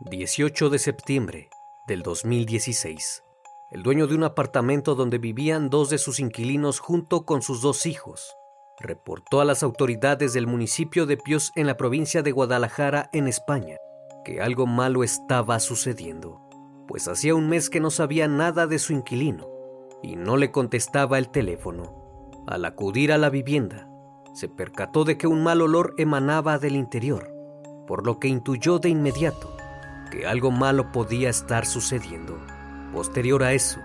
18 de septiembre del 2016. El dueño de un apartamento donde vivían dos de sus inquilinos junto con sus dos hijos reportó a las autoridades del municipio de Pios en la provincia de Guadalajara, en España, que algo malo estaba sucediendo, pues hacía un mes que no sabía nada de su inquilino y no le contestaba el teléfono. Al acudir a la vivienda, se percató de que un mal olor emanaba del interior, por lo que intuyó de inmediato que algo malo podía estar sucediendo. Posterior a eso,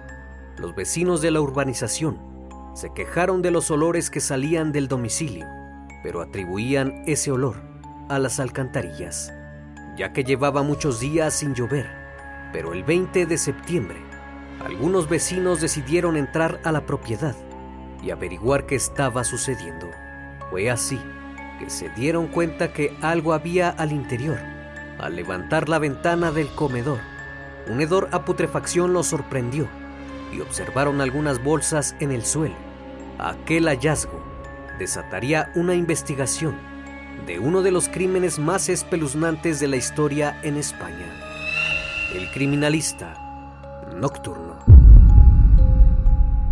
los vecinos de la urbanización se quejaron de los olores que salían del domicilio, pero atribuían ese olor a las alcantarillas, ya que llevaba muchos días sin llover. Pero el 20 de septiembre, algunos vecinos decidieron entrar a la propiedad y averiguar qué estaba sucediendo. Fue así que se dieron cuenta que algo había al interior al levantar la ventana del comedor, un hedor a putrefacción los sorprendió y observaron algunas bolsas en el suelo. Aquel hallazgo desataría una investigación de uno de los crímenes más espeluznantes de la historia en España. El criminalista nocturno.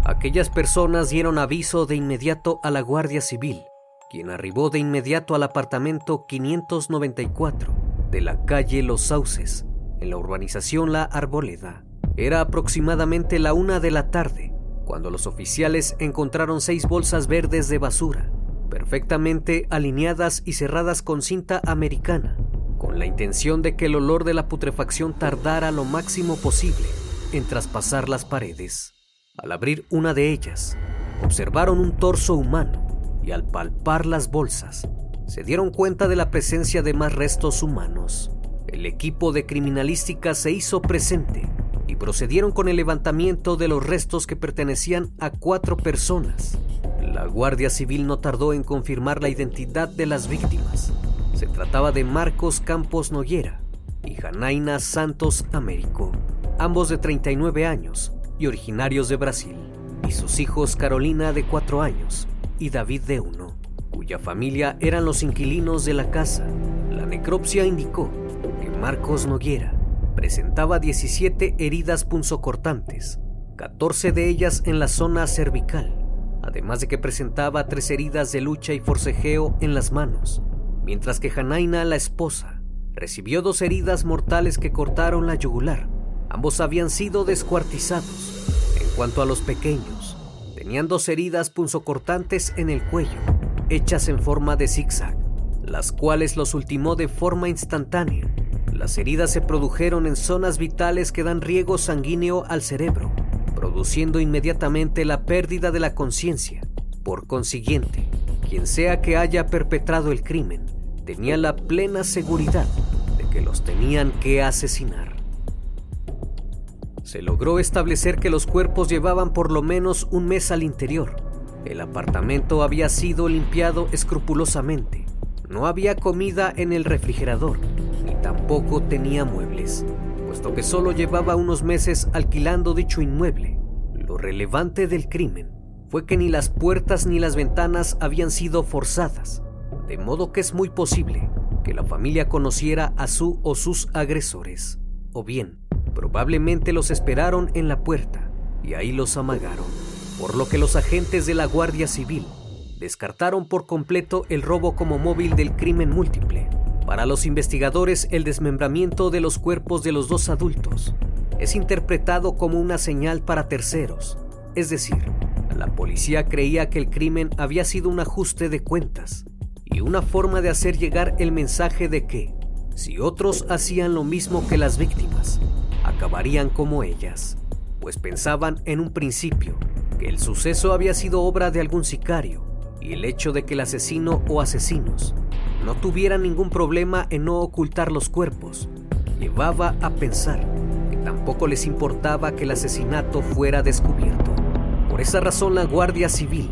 Aquellas personas dieron aviso de inmediato a la Guardia Civil, quien arribó de inmediato al apartamento 594 de la calle Los Sauces, en la urbanización La Arboleda. Era aproximadamente la una de la tarde cuando los oficiales encontraron seis bolsas verdes de basura, perfectamente alineadas y cerradas con cinta americana, con la intención de que el olor de la putrefacción tardara lo máximo posible en traspasar las paredes. Al abrir una de ellas, observaron un torso humano y al palpar las bolsas, se dieron cuenta de la presencia de más restos humanos. El equipo de criminalística se hizo presente y procedieron con el levantamiento de los restos que pertenecían a cuatro personas. La Guardia Civil no tardó en confirmar la identidad de las víctimas. Se trataba de Marcos Campos Noguera y Janaina Santos Américo, ambos de 39 años y originarios de Brasil, y sus hijos Carolina de 4 años y David de 1 cuya familia eran los inquilinos de la casa. La necropsia indicó que Marcos Noguera presentaba 17 heridas punzocortantes, 14 de ellas en la zona cervical, además de que presentaba tres heridas de lucha y forcejeo en las manos, mientras que Janaina, la esposa, recibió dos heridas mortales que cortaron la yugular. Ambos habían sido descuartizados. En cuanto a los pequeños, tenían dos heridas punzocortantes en el cuello hechas en forma de zigzag, las cuales los ultimó de forma instantánea. Las heridas se produjeron en zonas vitales que dan riego sanguíneo al cerebro, produciendo inmediatamente la pérdida de la conciencia. Por consiguiente, quien sea que haya perpetrado el crimen, tenía la plena seguridad de que los tenían que asesinar. Se logró establecer que los cuerpos llevaban por lo menos un mes al interior, el apartamento había sido limpiado escrupulosamente. No había comida en el refrigerador, ni tampoco tenía muebles, puesto que solo llevaba unos meses alquilando dicho inmueble. Lo relevante del crimen fue que ni las puertas ni las ventanas habían sido forzadas, de modo que es muy posible que la familia conociera a su o sus agresores, o bien, probablemente los esperaron en la puerta y ahí los amagaron por lo que los agentes de la Guardia Civil descartaron por completo el robo como móvil del crimen múltiple. Para los investigadores, el desmembramiento de los cuerpos de los dos adultos es interpretado como una señal para terceros, es decir, la policía creía que el crimen había sido un ajuste de cuentas y una forma de hacer llegar el mensaje de que, si otros hacían lo mismo que las víctimas, acabarían como ellas, pues pensaban en un principio que el suceso había sido obra de algún sicario y el hecho de que el asesino o asesinos no tuvieran ningún problema en no ocultar los cuerpos llevaba a pensar que tampoco les importaba que el asesinato fuera descubierto. Por esa razón la Guardia Civil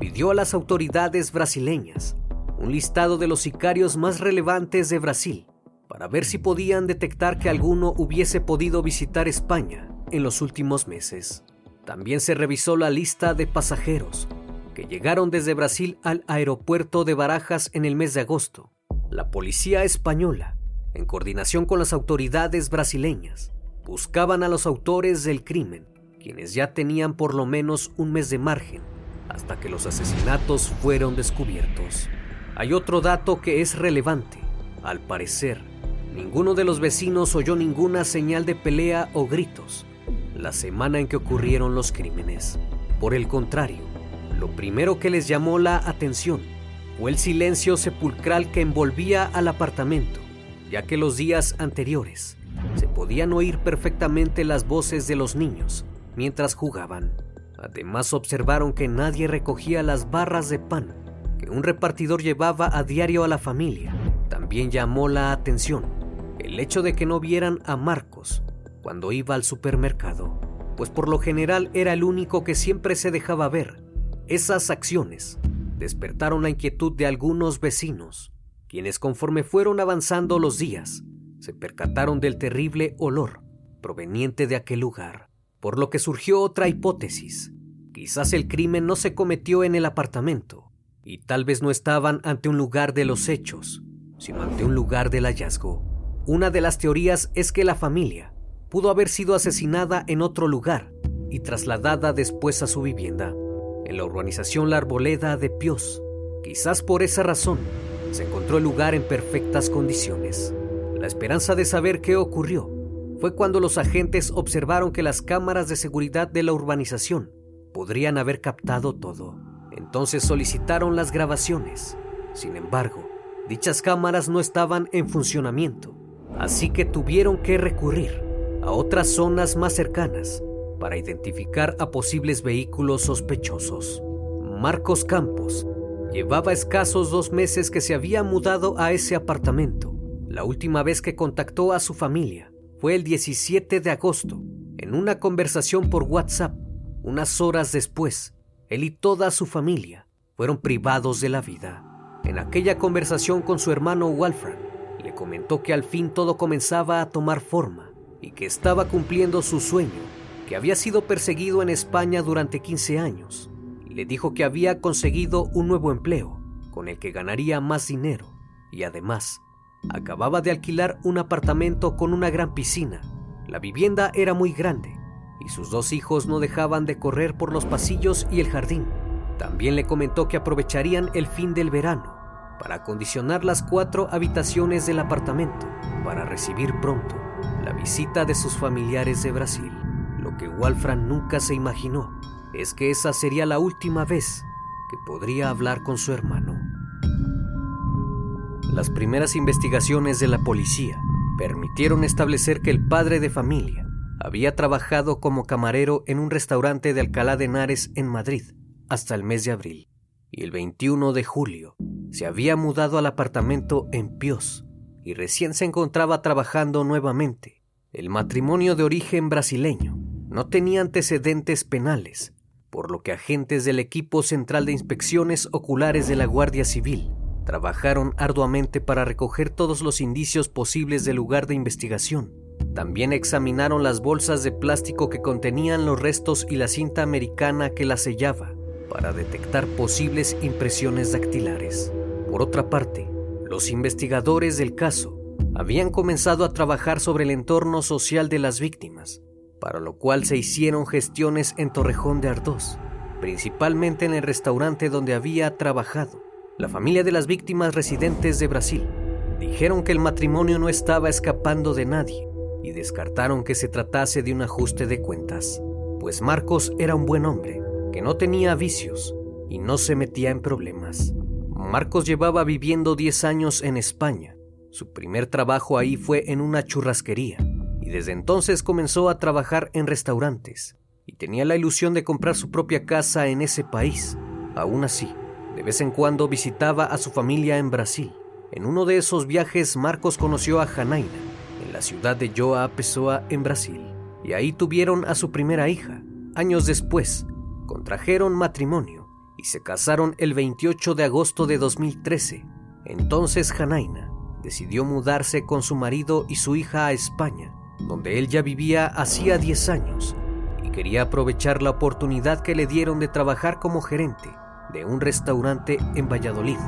pidió a las autoridades brasileñas un listado de los sicarios más relevantes de Brasil para ver si podían detectar que alguno hubiese podido visitar España en los últimos meses. También se revisó la lista de pasajeros que llegaron desde Brasil al aeropuerto de Barajas en el mes de agosto. La policía española, en coordinación con las autoridades brasileñas, buscaban a los autores del crimen, quienes ya tenían por lo menos un mes de margen hasta que los asesinatos fueron descubiertos. Hay otro dato que es relevante. Al parecer, ninguno de los vecinos oyó ninguna señal de pelea o gritos la semana en que ocurrieron los crímenes. Por el contrario, lo primero que les llamó la atención fue el silencio sepulcral que envolvía al apartamento, ya que los días anteriores se podían oír perfectamente las voces de los niños mientras jugaban. Además observaron que nadie recogía las barras de pan que un repartidor llevaba a diario a la familia. También llamó la atención el hecho de que no vieran a Marcos cuando iba al supermercado, pues por lo general era el único que siempre se dejaba ver esas acciones despertaron la inquietud de algunos vecinos, quienes conforme fueron avanzando los días, se percataron del terrible olor proveniente de aquel lugar, por lo que surgió otra hipótesis. Quizás el crimen no se cometió en el apartamento, y tal vez no estaban ante un lugar de los hechos, sino ante un lugar del hallazgo. Una de las teorías es que la familia pudo haber sido asesinada en otro lugar y trasladada después a su vivienda en la urbanización La Arboleda de Pios. Quizás por esa razón se encontró el lugar en perfectas condiciones. La esperanza de saber qué ocurrió fue cuando los agentes observaron que las cámaras de seguridad de la urbanización podrían haber captado todo. Entonces solicitaron las grabaciones. Sin embargo, dichas cámaras no estaban en funcionamiento, así que tuvieron que recurrir a otras zonas más cercanas para identificar a posibles vehículos sospechosos. Marcos Campos llevaba escasos dos meses que se había mudado a ese apartamento. La última vez que contactó a su familia fue el 17 de agosto, en una conversación por WhatsApp. Unas horas después, él y toda su familia fueron privados de la vida. En aquella conversación con su hermano Walfran, le comentó que al fin todo comenzaba a tomar forma que estaba cumpliendo su sueño que había sido perseguido en España durante 15 años. Le dijo que había conseguido un nuevo empleo con el que ganaría más dinero y además acababa de alquilar un apartamento con una gran piscina. La vivienda era muy grande y sus dos hijos no dejaban de correr por los pasillos y el jardín. También le comentó que aprovecharían el fin del verano para acondicionar las cuatro habitaciones del apartamento para recibir pronto la visita de sus familiares de Brasil que Walfran nunca se imaginó es que esa sería la última vez que podría hablar con su hermano. Las primeras investigaciones de la policía permitieron establecer que el padre de familia había trabajado como camarero en un restaurante de Alcalá de Henares en Madrid hasta el mes de abril y el 21 de julio se había mudado al apartamento en Pios y recién se encontraba trabajando nuevamente. El matrimonio de origen brasileño no tenía antecedentes penales, por lo que agentes del equipo central de inspecciones oculares de la Guardia Civil trabajaron arduamente para recoger todos los indicios posibles del lugar de investigación. También examinaron las bolsas de plástico que contenían los restos y la cinta americana que las sellaba para detectar posibles impresiones dactilares. Por otra parte, los investigadores del caso habían comenzado a trabajar sobre el entorno social de las víctimas para lo cual se hicieron gestiones en Torrejón de Ardós, principalmente en el restaurante donde había trabajado. La familia de las víctimas residentes de Brasil Dijeron que el matrimonio no estaba escapando de nadie y descartaron que se tratase de un ajuste de cuentas, pues Marcos era un buen hombre, que no tenía vicios y no se metía en problemas. Marcos llevaba viviendo 10 años en España. Su primer trabajo ahí fue en una churrasquería y desde entonces comenzó a trabajar en restaurantes y tenía la ilusión de comprar su propia casa en ese país. Aún así, de vez en cuando visitaba a su familia en Brasil. En uno de esos viajes Marcos conoció a Janaina, en la ciudad de Joa Pessoa, en Brasil, y ahí tuvieron a su primera hija. Años después, contrajeron matrimonio y se casaron el 28 de agosto de 2013. Entonces Janaina decidió mudarse con su marido y su hija a España, donde él ya vivía hacía 10 años y quería aprovechar la oportunidad que le dieron de trabajar como gerente de un restaurante en Valladolid,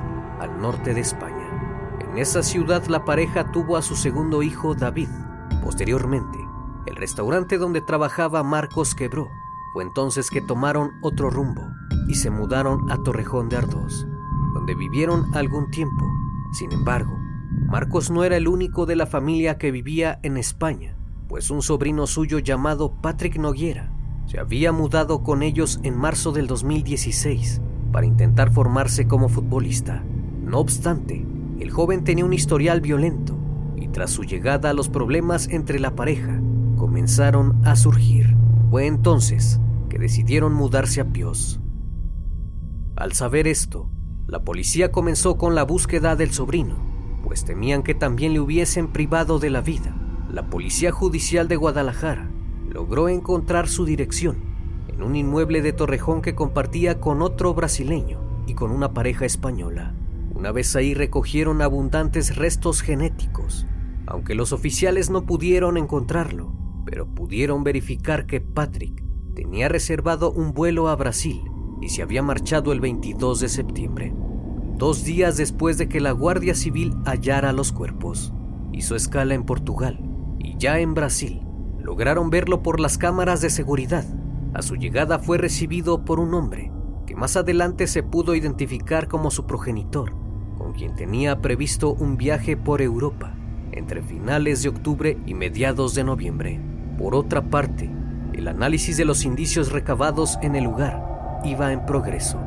al norte de España. En esa ciudad la pareja tuvo a su segundo hijo David. Posteriormente, el restaurante donde trabajaba Marcos quebró. Fue entonces que tomaron otro rumbo y se mudaron a Torrejón de Ardoz, donde vivieron algún tiempo. Sin embargo, Marcos no era el único de la familia que vivía en España pues un sobrino suyo llamado Patrick Noguera se había mudado con ellos en marzo del 2016 para intentar formarse como futbolista. No obstante, el joven tenía un historial violento y tras su llegada los problemas entre la pareja comenzaron a surgir. Fue entonces que decidieron mudarse a Pios. Al saber esto, la policía comenzó con la búsqueda del sobrino, pues temían que también le hubiesen privado de la vida la Policía Judicial de Guadalajara logró encontrar su dirección en un inmueble de Torrejón que compartía con otro brasileño y con una pareja española. Una vez ahí recogieron abundantes restos genéticos, aunque los oficiales no pudieron encontrarlo, pero pudieron verificar que Patrick tenía reservado un vuelo a Brasil y se había marchado el 22 de septiembre, dos días después de que la Guardia Civil hallara los cuerpos. Hizo escala en Portugal ya en Brasil, lograron verlo por las cámaras de seguridad. A su llegada fue recibido por un hombre que más adelante se pudo identificar como su progenitor, con quien tenía previsto un viaje por Europa entre finales de octubre y mediados de noviembre. Por otra parte, el análisis de los indicios recabados en el lugar iba en progreso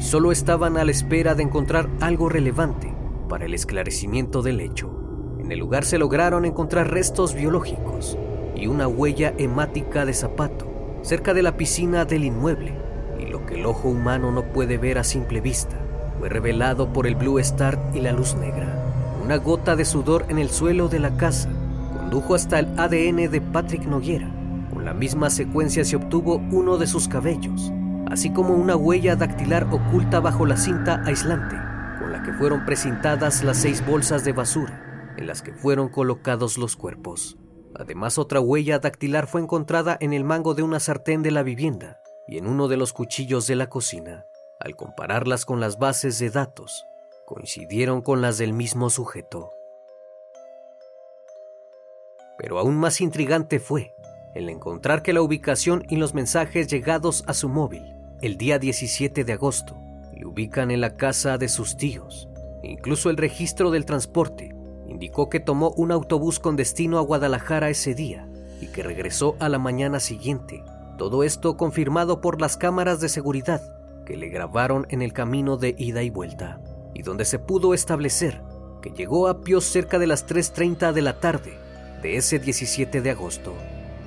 y solo estaban a la espera de encontrar algo relevante para el esclarecimiento del hecho. En el lugar se lograron encontrar restos biológicos y una huella hemática de zapato cerca de la piscina del inmueble, y lo que el ojo humano no puede ver a simple vista fue revelado por el Blue Star y la luz negra. Una gota de sudor en el suelo de la casa condujo hasta el ADN de Patrick Noguera. Con la misma secuencia se obtuvo uno de sus cabellos, así como una huella dactilar oculta bajo la cinta aislante con la que fueron precintadas las seis bolsas de basura en las que fueron colocados los cuerpos. Además, otra huella dactilar fue encontrada en el mango de una sartén de la vivienda y en uno de los cuchillos de la cocina. Al compararlas con las bases de datos, coincidieron con las del mismo sujeto. Pero aún más intrigante fue el encontrar que la ubicación y los mensajes llegados a su móvil el día 17 de agosto le ubican en la casa de sus tíos. Incluso el registro del transporte indicó que tomó un autobús con destino a Guadalajara ese día y que regresó a la mañana siguiente. Todo esto confirmado por las cámaras de seguridad que le grabaron en el camino de ida y vuelta, y donde se pudo establecer que llegó a Pios cerca de las 3.30 de la tarde de ese 17 de agosto.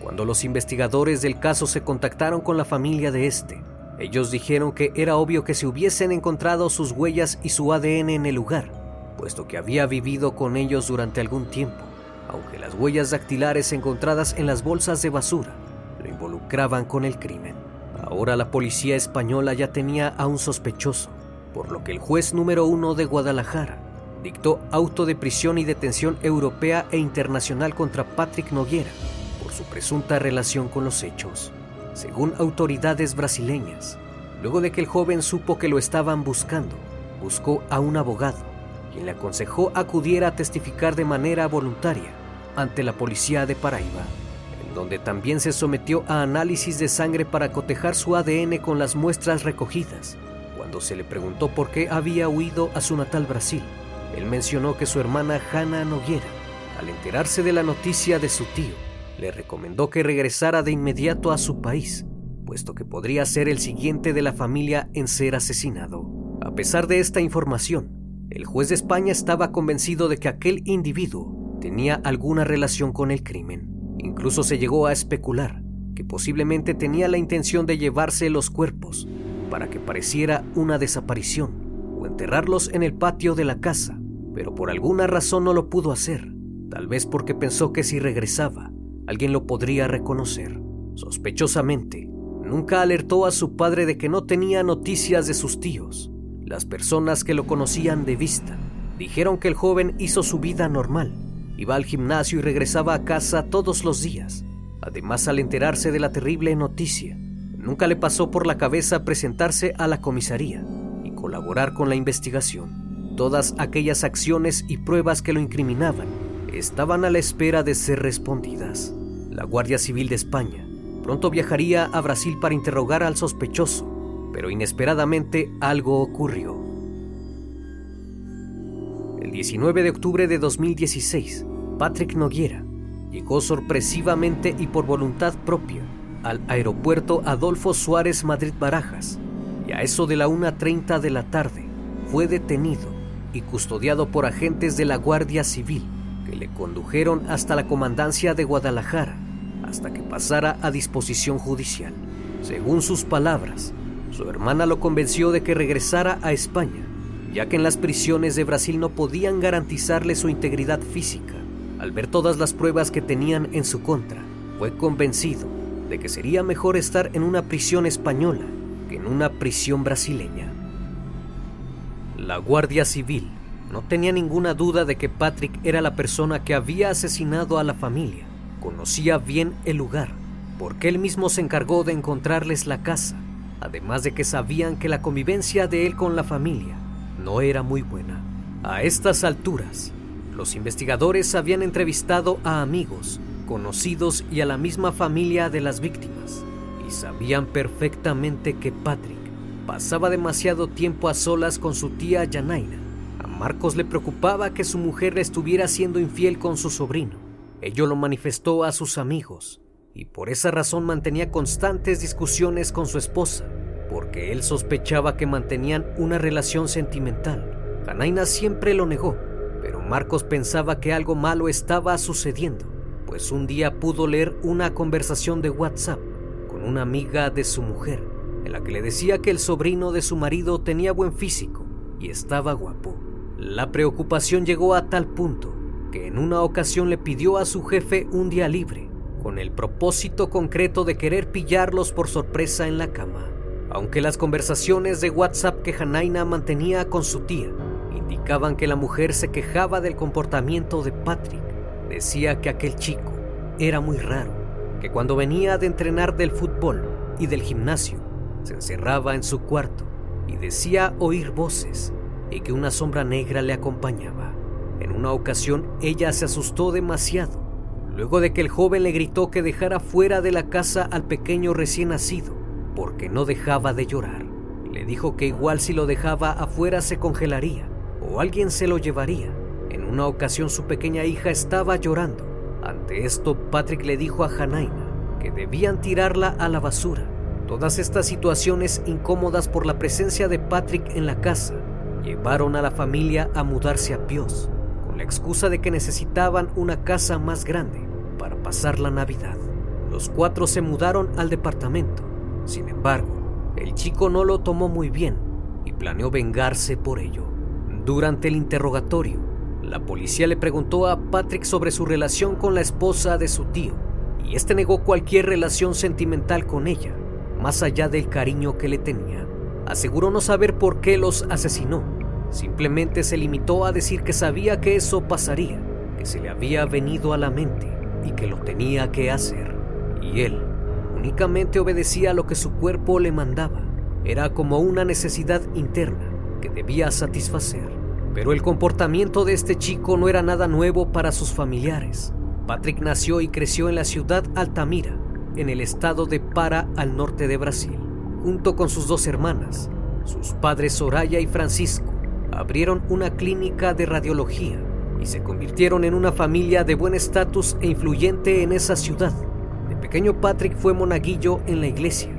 Cuando los investigadores del caso se contactaron con la familia de este, ellos dijeron que era obvio que se hubiesen encontrado sus huellas y su ADN en el lugar, puesto que había vivido con ellos durante algún tiempo, aunque las huellas dactilares encontradas en las bolsas de basura lo involucraban con el crimen. Ahora la policía española ya tenía a un sospechoso, por lo que el juez número uno de Guadalajara dictó auto de prisión y detención europea e internacional contra Patrick Noguera por su presunta relación con los hechos. Según autoridades brasileñas, luego de que el joven supo que lo estaban buscando, buscó a un abogado quien le aconsejó acudiera a testificar de manera voluntaria ante la policía de Paraíba, en donde también se sometió a análisis de sangre para cotejar su ADN con las muestras recogidas. Cuando se le preguntó por qué había huido a su natal Brasil, él mencionó que su hermana Hannah Noguera, al enterarse de la noticia de su tío, le recomendó que regresara de inmediato a su país, puesto que podría ser el siguiente de la familia en ser asesinado. A pesar de esta información, el juez de España estaba convencido de que aquel individuo tenía alguna relación con el crimen. Incluso se llegó a especular que posiblemente tenía la intención de llevarse los cuerpos para que pareciera una desaparición o enterrarlos en el patio de la casa, pero por alguna razón no lo pudo hacer, tal vez porque pensó que si regresaba, alguien lo podría reconocer. Sospechosamente, nunca alertó a su padre de que no tenía noticias de sus tíos. Las personas que lo conocían de vista dijeron que el joven hizo su vida normal, iba al gimnasio y regresaba a casa todos los días. Además, al enterarse de la terrible noticia, nunca le pasó por la cabeza presentarse a la comisaría y colaborar con la investigación. Todas aquellas acciones y pruebas que lo incriminaban estaban a la espera de ser respondidas. La Guardia Civil de España pronto viajaría a Brasil para interrogar al sospechoso, pero inesperadamente algo ocurrió. El 19 de octubre de 2016, Patrick Noguera llegó sorpresivamente y por voluntad propia al aeropuerto Adolfo Suárez Madrid Barajas y a eso de la 1.30 de la tarde fue detenido y custodiado por agentes de la Guardia Civil que le condujeron hasta la comandancia de Guadalajara hasta que pasara a disposición judicial. Según sus palabras, su hermana lo convenció de que regresara a España, ya que en las prisiones de Brasil no podían garantizarle su integridad física. Al ver todas las pruebas que tenían en su contra, fue convencido de que sería mejor estar en una prisión española que en una prisión brasileña. La Guardia Civil no tenía ninguna duda de que Patrick era la persona que había asesinado a la familia. Conocía bien el lugar, porque él mismo se encargó de encontrarles la casa, además de que sabían que la convivencia de él con la familia no era muy buena. A estas alturas, los investigadores habían entrevistado a amigos, conocidos y a la misma familia de las víctimas, y sabían perfectamente que Patrick pasaba demasiado tiempo a solas con su tía Janaina. Marcos le preocupaba que su mujer estuviera siendo infiel con su sobrino. Ello lo manifestó a sus amigos y por esa razón mantenía constantes discusiones con su esposa, porque él sospechaba que mantenían una relación sentimental. Janaina siempre lo negó, pero Marcos pensaba que algo malo estaba sucediendo, pues un día pudo leer una conversación de WhatsApp con una amiga de su mujer, en la que le decía que el sobrino de su marido tenía buen físico y estaba guapo. La preocupación llegó a tal punto que en una ocasión le pidió a su jefe un día libre, con el propósito concreto de querer pillarlos por sorpresa en la cama. Aunque las conversaciones de WhatsApp que Hanaina mantenía con su tía indicaban que la mujer se quejaba del comportamiento de Patrick, decía que aquel chico era muy raro, que cuando venía de entrenar del fútbol y del gimnasio, se encerraba en su cuarto y decía oír voces y que una sombra negra le acompañaba. En una ocasión ella se asustó demasiado, luego de que el joven le gritó que dejara fuera de la casa al pequeño recién nacido, porque no dejaba de llorar. Le dijo que igual si lo dejaba afuera se congelaría, o alguien se lo llevaría. En una ocasión su pequeña hija estaba llorando. Ante esto, Patrick le dijo a Hanaina que debían tirarla a la basura. Todas estas situaciones incómodas por la presencia de Patrick en la casa llevaron a la familia a mudarse a Pios, con la excusa de que necesitaban una casa más grande para pasar la Navidad. Los cuatro se mudaron al departamento. Sin embargo, el chico no lo tomó muy bien y planeó vengarse por ello. Durante el interrogatorio, la policía le preguntó a Patrick sobre su relación con la esposa de su tío, y este negó cualquier relación sentimental con ella, más allá del cariño que le tenía. Aseguró no saber por qué los asesinó Simplemente se limitó a decir que sabía que eso pasaría, que se le había venido a la mente y que lo tenía que hacer. Y él únicamente obedecía a lo que su cuerpo le mandaba. Era como una necesidad interna que debía satisfacer. Pero el comportamiento de este chico no era nada nuevo para sus familiares. Patrick nació y creció en la ciudad Altamira, en el estado de Para al norte de Brasil, junto con sus dos hermanas, sus padres Soraya y Francisco abrieron una clínica de radiología y se convirtieron en una familia de buen estatus e influyente en esa ciudad. De pequeño Patrick fue monaguillo en la iglesia.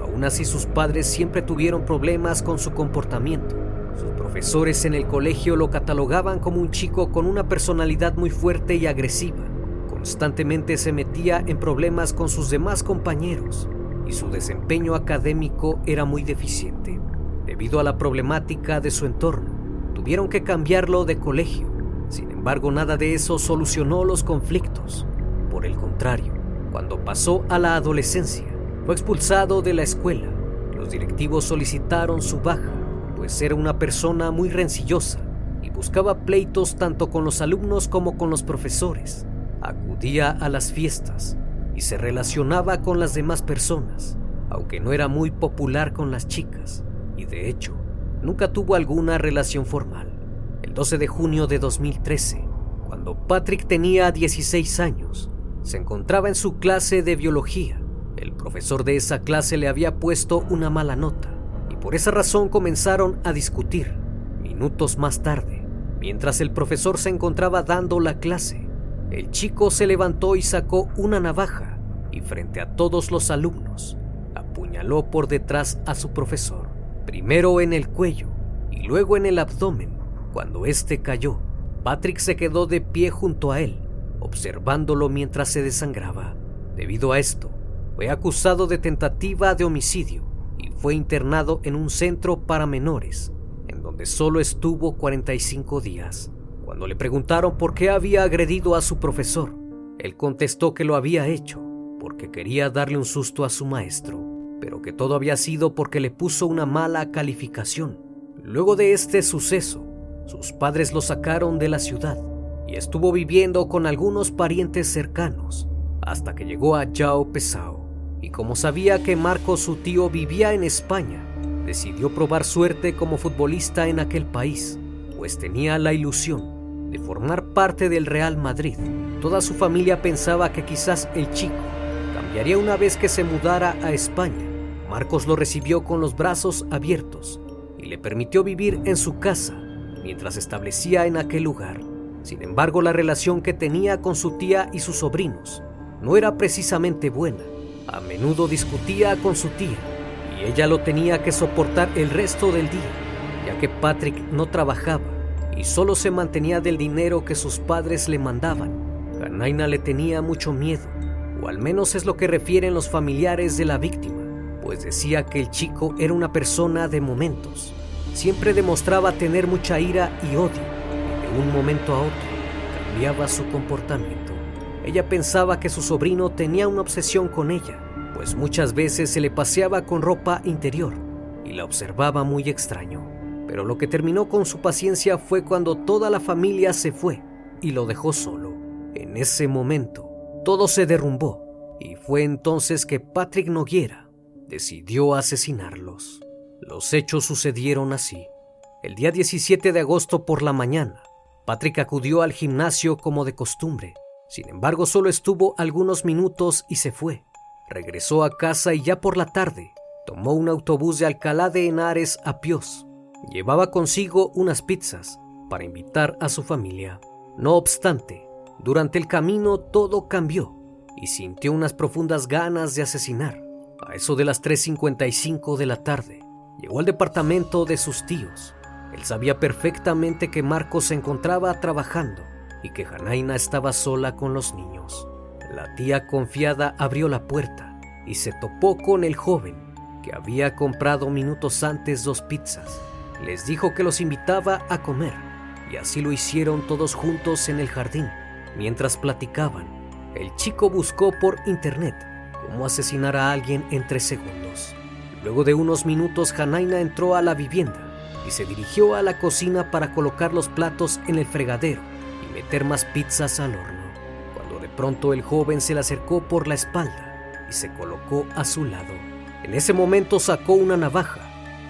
Aún así sus padres siempre tuvieron problemas con su comportamiento. Sus profesores en el colegio lo catalogaban como un chico con una personalidad muy fuerte y agresiva. Constantemente se metía en problemas con sus demás compañeros y su desempeño académico era muy deficiente. Debido a la problemática de su entorno, tuvieron que cambiarlo de colegio. Sin embargo, nada de eso solucionó los conflictos. Por el contrario, cuando pasó a la adolescencia, fue expulsado de la escuela. Los directivos solicitaron su baja, pues era una persona muy rencillosa y buscaba pleitos tanto con los alumnos como con los profesores. Acudía a las fiestas y se relacionaba con las demás personas, aunque no era muy popular con las chicas, y de hecho, nunca tuvo alguna relación formal. El 12 de junio de 2013, cuando Patrick tenía 16 años, se encontraba en su clase de biología. El profesor de esa clase le había puesto una mala nota y por esa razón comenzaron a discutir. Minutos más tarde, mientras el profesor se encontraba dando la clase, el chico se levantó y sacó una navaja y frente a todos los alumnos apuñaló por detrás a su profesor, primero en el cuello y luego en el abdomen. Cuando éste cayó, Patrick se quedó de pie junto a él, observándolo mientras se desangraba. Debido a esto, fue acusado de tentativa de homicidio y fue internado en un centro para menores, en donde solo estuvo 45 días. Cuando le preguntaron por qué había agredido a su profesor, él contestó que lo había hecho porque quería darle un susto a su maestro, pero que todo había sido porque le puso una mala calificación. Luego de este suceso, sus padres lo sacaron de la ciudad y estuvo viviendo con algunos parientes cercanos hasta que llegó a Yao Pesao. Y como sabía que Marco, su tío, vivía en España, decidió probar suerte como futbolista en aquel país, pues tenía la ilusión de formar parte del Real Madrid. Toda su familia pensaba que quizás el chico cambiaría una vez que se mudara a España. Marcos lo recibió con los brazos abiertos y le permitió vivir en su casa mientras establecía en aquel lugar. Sin embargo, la relación que tenía con su tía y sus sobrinos no era precisamente buena. A menudo discutía con su tía y ella lo tenía que soportar el resto del día, ya que Patrick no trabajaba y solo se mantenía del dinero que sus padres le mandaban. Janaina le tenía mucho miedo, o al menos es lo que refieren los familiares de la víctima, pues decía que el chico era una persona de momentos. Siempre demostraba tener mucha ira y odio, y de un momento a otro cambiaba su comportamiento. Ella pensaba que su sobrino tenía una obsesión con ella, pues muchas veces se le paseaba con ropa interior y la observaba muy extraño pero lo que terminó con su paciencia fue cuando toda la familia se fue y lo dejó solo. En ese momento, todo se derrumbó y fue entonces que Patrick Noguera decidió asesinarlos. Los hechos sucedieron así. El día 17 de agosto por la mañana, Patrick acudió al gimnasio como de costumbre. Sin embargo, solo estuvo algunos minutos y se fue. Regresó a casa y ya por la tarde tomó un autobús de Alcalá de Henares a Pios Llevaba consigo unas pizzas para invitar a su familia. No obstante, durante el camino todo cambió y sintió unas profundas ganas de asesinar. A eso de las 3.55 de la tarde, llegó al departamento de sus tíos. Él sabía perfectamente que Marcos se encontraba trabajando y que Janaina estaba sola con los niños. La tía confiada abrió la puerta y se topó con el joven que había comprado minutos antes dos pizzas les dijo que los invitaba a comer y así lo hicieron todos juntos en el jardín. Mientras platicaban, el chico buscó por internet cómo asesinar a alguien en tres segundos. Luego de unos minutos, Hanaina entró a la vivienda y se dirigió a la cocina para colocar los platos en el fregadero y meter más pizzas al horno. Cuando de pronto el joven se le acercó por la espalda y se colocó a su lado. En ese momento sacó una navaja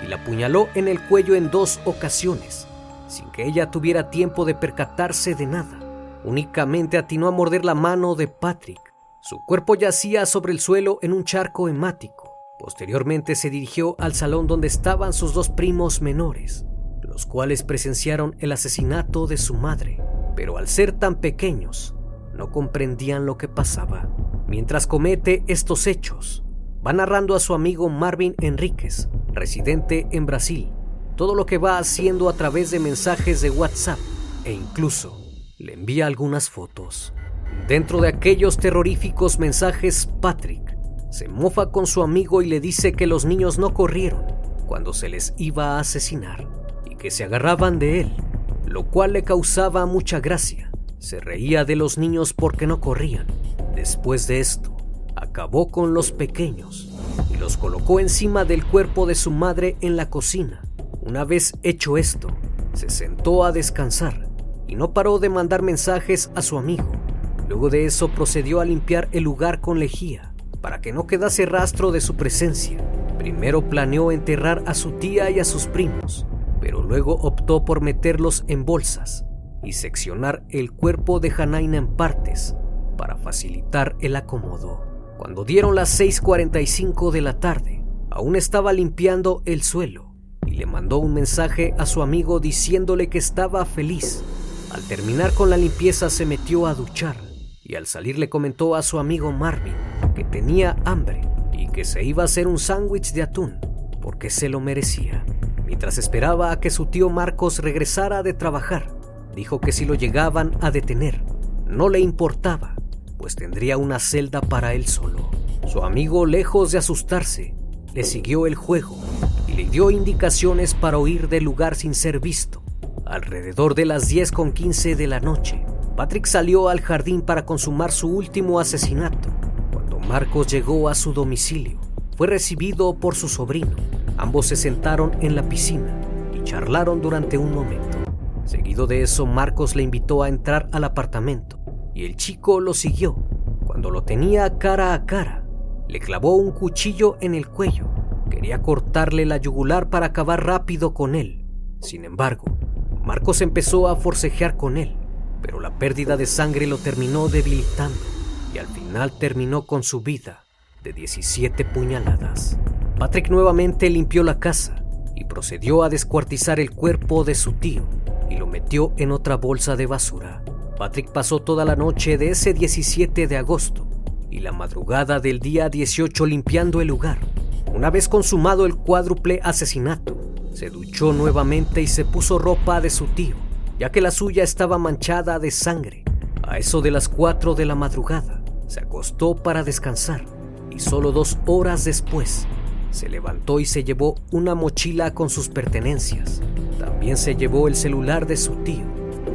y la apuñaló en el cuello en dos ocasiones, sin que ella tuviera tiempo de percatarse de nada. Únicamente atinó a morder la mano de Patrick. Su cuerpo yacía sobre el suelo en un charco hemático. Posteriormente se dirigió al salón donde estaban sus dos primos menores. los cuales presenciaron el asesinato de su madre, pero al ser tan pequeños, no comprendían lo que pasaba. Mientras comete estos hechos, va narrando a su amigo Marvin Enríquez, residente en Brasil, todo lo que va haciendo a través de mensajes de WhatsApp e incluso le envía algunas fotos. Dentro de aquellos terroríficos mensajes, Patrick se mofa con su amigo y le dice que los niños no corrieron cuando se les iba a asesinar y que se agarraban de él, lo cual le causaba mucha gracia. Se reía de los niños porque no corrían. Después de esto, acabó con los pequeños y los colocó encima del cuerpo de su madre en la cocina. Una vez hecho esto, se sentó a descansar y no paró de mandar mensajes a su amigo. Luego de eso procedió a limpiar el lugar con lejía para que no quedase rastro de su presencia. Primero planeó enterrar a su tía y a sus primos, pero luego optó por meterlos en bolsas y seccionar el cuerpo de Janaina en partes para facilitar el acomodo. Cuando dieron las 6.45 de la tarde, aún estaba limpiando el suelo y le mandó un mensaje a su amigo diciéndole que estaba feliz. Al terminar con la limpieza se metió a duchar y al salir le comentó a su amigo Marvin que tenía hambre y que se iba a hacer un sándwich de atún porque se lo merecía. Mientras esperaba a que su tío Marcos regresara de trabajar, dijo que si lo llegaban a detener, no le importaba, pues tendría una celda para él solo. Su amigo, lejos de asustarse, le siguió el juego y le dio indicaciones para huir del lugar sin ser visto. Alrededor de las 10 con 15 de la noche, Patrick salió al jardín para consumar su último asesinato. Cuando Marcos llegó a su domicilio, fue recibido por su sobrino. Ambos se sentaron en la piscina y charlaron durante un momento. Seguido de eso, Marcos le invitó a entrar al apartamento y el chico lo siguió. Cuando lo tenía cara a cara, le clavó un cuchillo en el cuello. Quería cortarle la yugular para acabar rápido con él. Sin embargo, Marcos empezó a forcejear con él pero la pérdida de sangre lo terminó debilitando y al final terminó con su vida de 17 puñaladas. Patrick nuevamente limpió la casa y procedió a descuartizar el cuerpo de su tío y lo metió en otra bolsa de basura. Patrick pasó toda la noche de ese 17 de agosto y la madrugada del día 18 limpiando el lugar. Una vez consumado el cuádruple asesinato, se duchó nuevamente y se puso ropa de su tío ya que la suya estaba manchada de sangre. A eso de las 4 de la madrugada, se acostó para descansar y solo dos horas después se levantó y se llevó una mochila con sus pertenencias. También se llevó el celular de su tío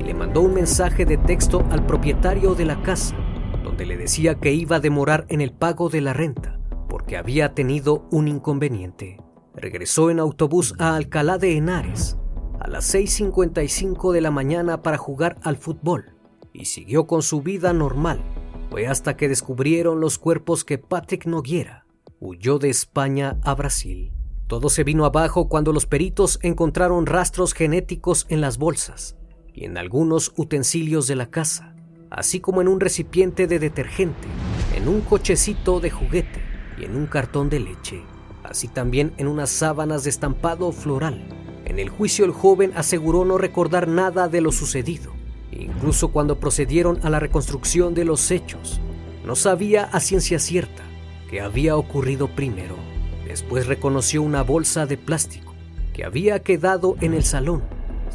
le mandó un mensaje de texto al propietario de la casa, donde le decía que iba a demorar en el pago de la renta porque había tenido un inconveniente. Regresó en autobús a Alcalá de Henares a las 6.55 de la mañana para jugar al fútbol y siguió con su vida normal. Fue hasta que descubrieron los cuerpos que Patrick Noguera huyó de España a Brasil. Todo se vino abajo cuando los peritos encontraron rastros genéticos en las bolsas y en algunos utensilios de la casa, así como en un recipiente de detergente, en un cochecito de juguete y en un cartón de leche, así también en unas sábanas de estampado floral en el juicio el joven aseguró no recordar nada de lo sucedido. Incluso cuando procedieron a la reconstrucción de los hechos, no sabía a ciencia cierta qué había ocurrido primero. Después reconoció una bolsa de plástico que había quedado en el salón,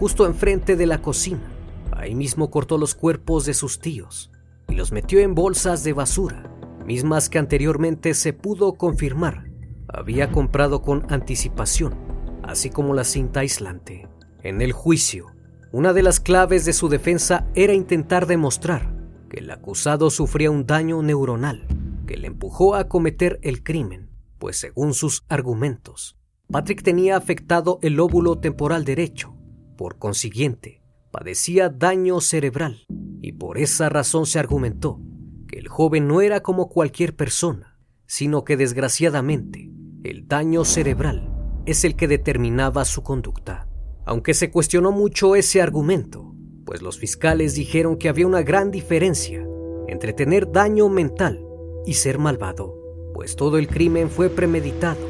justo enfrente de la cocina. Ahí mismo cortó los cuerpos de sus tíos y los metió en bolsas de basura, mismas que anteriormente se pudo confirmar había comprado con anticipación así como la cinta aislante. En el juicio, una de las claves de su defensa era intentar demostrar que el acusado sufría un daño neuronal que le empujó a cometer el crimen, pues según sus argumentos, Patrick tenía afectado el óvulo temporal derecho, por consiguiente, padecía daño cerebral y por esa razón se argumentó que el joven no era como cualquier persona, sino que desgraciadamente el daño cerebral es el que determinaba su conducta. Aunque se cuestionó mucho ese argumento, pues los fiscales dijeron que había una gran diferencia entre tener daño mental y ser malvado, pues todo el crimen fue premeditado,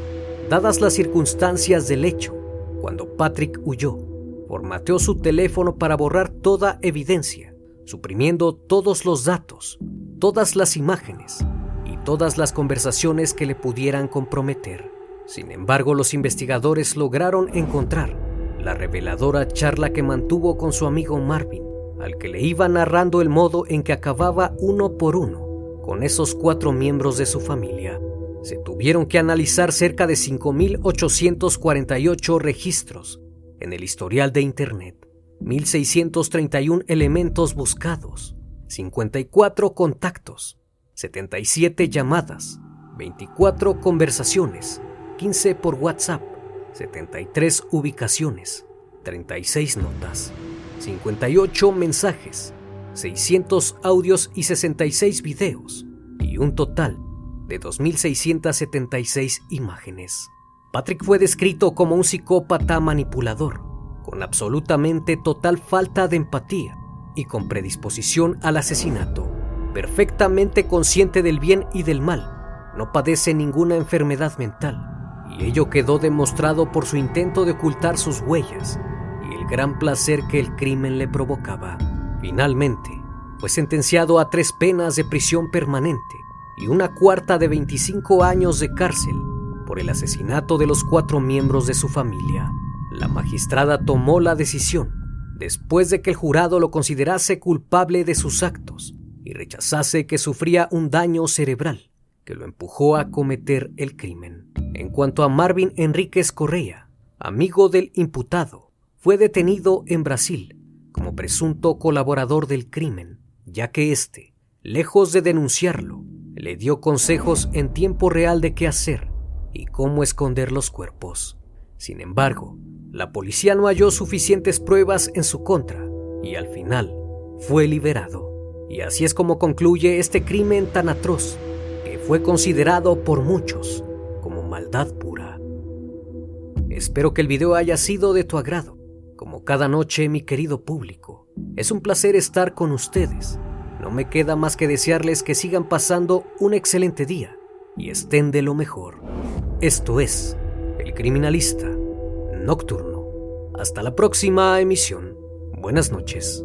dadas las circunstancias del hecho. Cuando Patrick huyó, formateó su teléfono para borrar toda evidencia, suprimiendo todos los datos, todas las imágenes y todas las conversaciones que le pudieran comprometer. Sin embargo, los investigadores lograron encontrar la reveladora charla que mantuvo con su amigo Marvin, al que le iba narrando el modo en que acababa uno por uno con esos cuatro miembros de su familia. Se tuvieron que analizar cerca de 5.848 registros en el historial de Internet, 1.631 elementos buscados, 54 contactos, 77 llamadas, 24 conversaciones, 15 por WhatsApp, 73 ubicaciones, 36 notas, 58 mensajes, 600 audios y 66 videos, y un total de 2.676 imágenes. Patrick fue descrito como un psicópata manipulador, con absolutamente total falta de empatía y con predisposición al asesinato, perfectamente consciente del bien y del mal, no padece ninguna enfermedad mental, y ello quedó demostrado por su intento de ocultar sus huellas y el gran placer que el crimen le provocaba. Finalmente, fue sentenciado a tres penas de prisión permanente y una cuarta de 25 años de cárcel por el asesinato de los cuatro miembros de su familia. La magistrada tomó la decisión después de que el jurado lo considerase culpable de sus actos y rechazase que sufría un daño cerebral que lo empujó a cometer el crimen. En cuanto a Marvin Enríquez Correa, amigo del imputado, fue detenido en Brasil como presunto colaborador del crimen, ya que éste, lejos de denunciarlo, le dio consejos en tiempo real de qué hacer y cómo esconder los cuerpos. Sin embargo, la policía no halló suficientes pruebas en su contra y al final fue liberado. Y así es como concluye este crimen tan atroz que fue considerado por muchos como maldad pura. Espero que el video haya sido de tu agrado. Como cada noche, mi querido público, es un placer estar con ustedes. No me queda más que desearles que sigan pasando un excelente día y estén de lo mejor. Esto es El Criminalista Nocturno. Hasta la próxima emisión. Buenas noches.